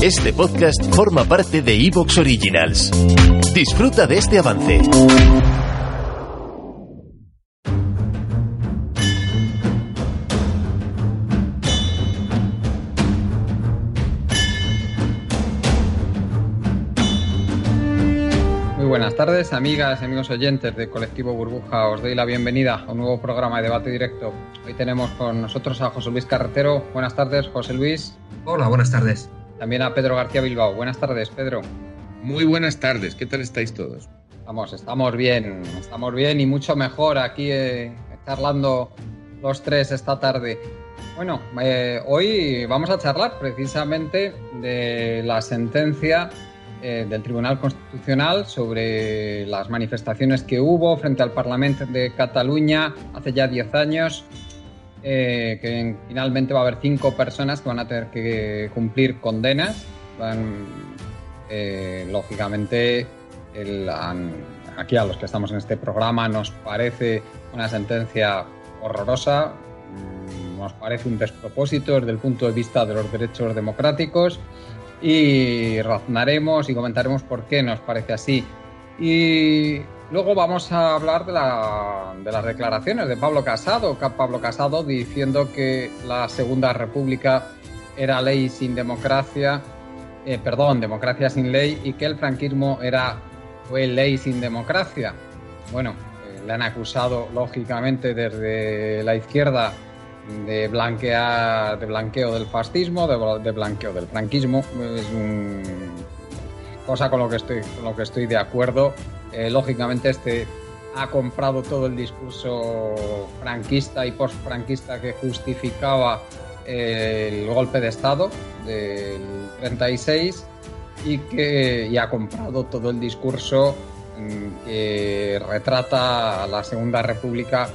Este podcast forma parte de Evox Originals. Disfruta de este avance. Muy buenas tardes, amigas y amigos oyentes de Colectivo Burbuja. Os doy la bienvenida a un nuevo programa de debate directo. Hoy tenemos con nosotros a José Luis Carretero. Buenas tardes, José Luis. Hola, buenas tardes. También a Pedro García Bilbao. Buenas tardes, Pedro. Muy buenas tardes, ¿qué tal estáis todos? Vamos, estamos bien, estamos bien y mucho mejor aquí eh, charlando los tres esta tarde. Bueno, eh, hoy vamos a charlar precisamente de la sentencia eh, del Tribunal Constitucional sobre las manifestaciones que hubo frente al Parlamento de Cataluña hace ya 10 años eh, que finalmente va a haber cinco personas que van a tener que cumplir condenas. Eh, lógicamente, aquí a los que estamos en este programa nos parece una sentencia horrorosa, mm, nos parece un despropósito desde el punto de vista de los derechos democráticos y razonaremos y comentaremos por qué nos parece así. Y Luego vamos a hablar de, las declaraciones de Pablo Casado, Pablo Casado diciendo que la Segunda República era ley sin democracia, eh, perdón, democracia sin ley y que el franquismo era fue ley sin democracia. Bueno, eh, le han acusado lógicamente desde la izquierda de blanquear, de blanqueo del fascismo, de, blanqueo del franquismo. Es una cosa con lo que estoy, con lo que estoy de acuerdo. Eh, lógicamente este ha comprado todo el discurso franquista y post-franquista que justificaba el golpe de Estado del 36 y que y ha comprado todo el discurso mm, que retrata a la Segunda República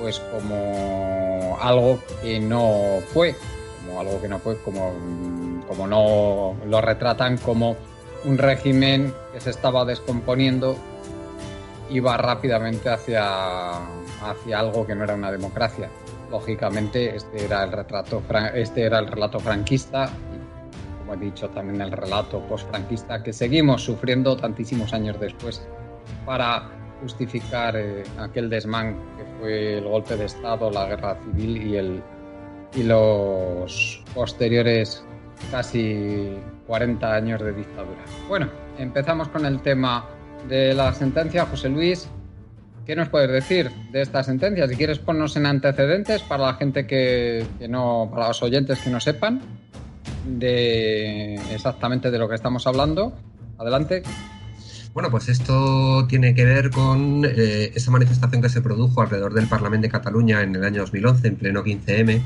pues como algo que no fue, como algo que no fue, como, como no lo retratan como un régimen que se estaba descomponiendo iba rápidamente hacia, hacia algo que no era una democracia. Lógicamente, este era el retrato, este era el relato franquista como he dicho, también el relato post-franquista que seguimos sufriendo tantísimos años después para justificar eh, aquel desmán que fue el golpe de Estado, la guerra civil y, el, y los posteriores casi 40 años de dictadura. Bueno, empezamos con el tema de la sentencia, José Luis, ¿qué nos puedes decir de esta sentencia? Si quieres ponernos en antecedentes para la gente que, no, para los oyentes que no sepan de exactamente de lo que estamos hablando. Adelante. Bueno, pues esto tiene que ver con eh, esa manifestación que se produjo alrededor del Parlamento de Cataluña en el año 2011, en pleno 15M,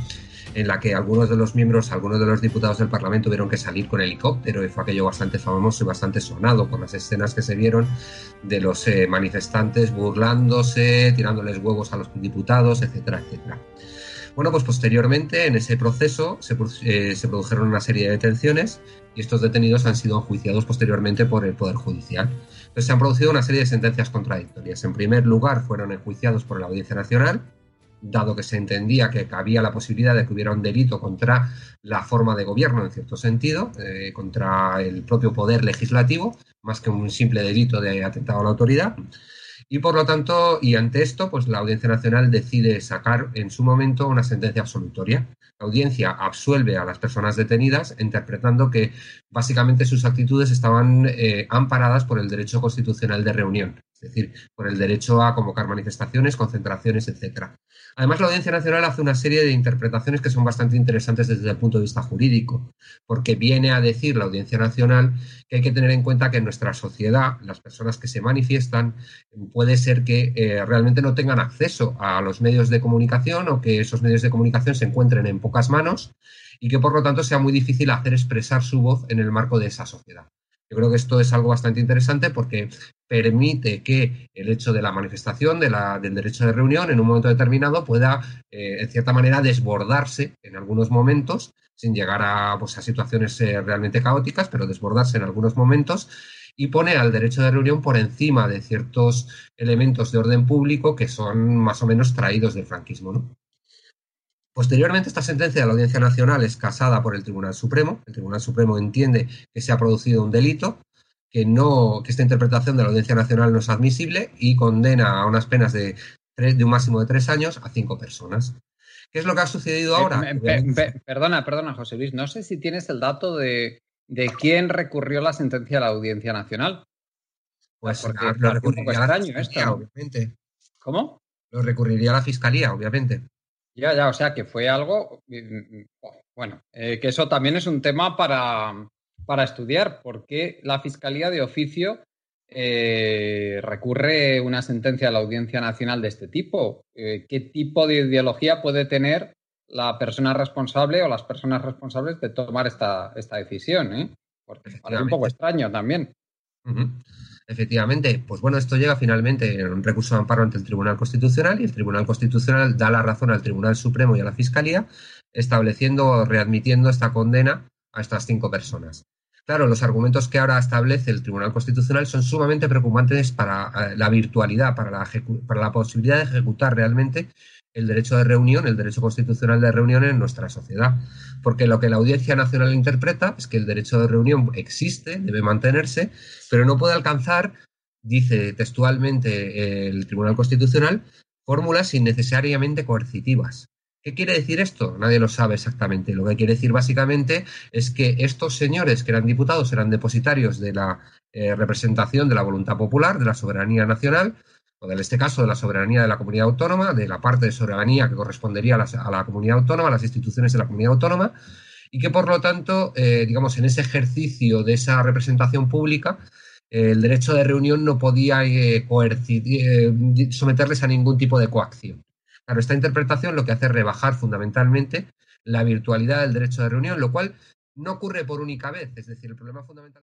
en la que algunos de los miembros, algunos de los diputados del Parlamento tuvieron que salir con helicóptero y fue aquello bastante famoso y bastante sonado por las escenas que se vieron de los eh, manifestantes burlándose, tirándoles huevos a los diputados, etcétera, etcétera. Bueno, pues posteriormente en ese proceso se, eh, se, produjeron una serie de detenciones y estos detenidos han sido enjuiciados posteriormente por el Poder Judicial. Entonces se han producido una serie de sentencias contradictorias. En primer lugar, fueron enjuiciados por la Audiencia Nacional, dado que se entendía que había la posibilidad de que hubiera un delito contra la forma de gobierno, en cierto sentido, eh, contra el propio poder legislativo, más que un simple delito de atentado a la autoridad. Y por lo tanto, y ante esto, pues la Audiencia Nacional decide sacar en su momento una sentencia absolutoria. La audiencia absuelve a las personas detenidas, interpretando que básicamente sus actitudes estaban eh, amparadas por el derecho constitucional de reunión, es decir, por el derecho a convocar manifestaciones, concentraciones, etc. Además, la Audiencia Nacional hace una serie de interpretaciones que son bastante interesantes desde el punto de vista jurídico, porque viene a decir la Audiencia Nacional que hay que tener en cuenta que en nuestra sociedad las personas que se manifiestan puede ser que eh, realmente no tengan acceso a los medios de comunicación o que esos medios de comunicación se encuentren en pocas manos y que por lo tanto sea muy difícil hacer expresar su voz en el marco de esa sociedad. Yo creo que esto es algo bastante interesante porque permite que el hecho de la manifestación, del derecho de reunión, en un momento determinado pueda, eh, en cierta manera, desbordarse en algunos momentos, sin llegar a, pues, a situaciones eh, realmente caóticas, pero desbordarse en algunos momentos y pone al derecho de reunión por encima de ciertos elementos de orden público que son más o menos traídos del franquismo. ¿no? Posteriormente, esta sentencia de la Audiencia Nacional es casada por el Tribunal Supremo. El Tribunal Supremo entiende que se ha producido un delito, que, no, que esta interpretación de la Audiencia Nacional no es admisible y condena a unas penas de, de un máximo de tres años a cinco personas. ¿Qué es lo que ha sucedido Eh, ahora? perdona, perdona, José Luis. No sé si tienes el dato de, de quién recurrió la sentencia de la Audiencia Nacional. Pues Porque lo recurriría a la Fiscalía, esto, ¿no? obviamente. ¿Cómo? Lo recurriría a la Fiscalía, obviamente. Ya, ya, o sea que fue algo. mm, Bueno, eh, que eso también es un tema para, para estudiar, porque la Fiscalía de Oficio eh, recurre una sentencia a la Audiencia Nacional de este tipo. Eh, ¿Qué tipo de ideología puede tener la persona responsable o las personas responsables de tomar esta, esta decisión? Porque parece un poco extraño también. Ujú. Efectivamente, pues bueno, esto llega finalmente en un recurso de amparo ante el Tribunal Constitucional y el Tribunal Constitucional da la razón al Tribunal Supremo y a la Fiscalía, estableciendo o readmitiendo esta condena a estas cinco personas. Claro, los argumentos que ahora establece el Tribunal Constitucional son sumamente preocupantes para eh, la virtualidad, para la, para la posibilidad de ejecutar realmente el derecho de reunión, el derecho constitucional de reunión en nuestra sociedad. Porque lo que la Audiencia Nacional interpreta es que el derecho de reunión existe, debe mantenerse, pero no puede alcanzar, dice textualmente eh, el Tribunal Constitucional, fórmulas innecesariamente coercitivas. ¿Qué quiere decir esto? Nadie lo sabe exactamente. Lo que quiere decir básicamente es que estos señores que eran diputados eran depositarios de la eh, representación de la voluntad popular, de la soberanía nacional, o en este caso de la soberanía de la comunidad autónoma, de la parte de soberanía que correspondería a la, comunidad autónoma, a las instituciones de la comunidad autónoma, y que por lo tanto, eh, digamos, en ese ejercicio de esa representación pública, eh, el derecho de reunión no podía eh, someterles a ningún tipo de coacción. Claro, esta interpretación lo que hace es rebajar fundamentalmente la virtualidad del derecho de reunión, lo cual no ocurre por única vez. Es decir, el problema fundamental.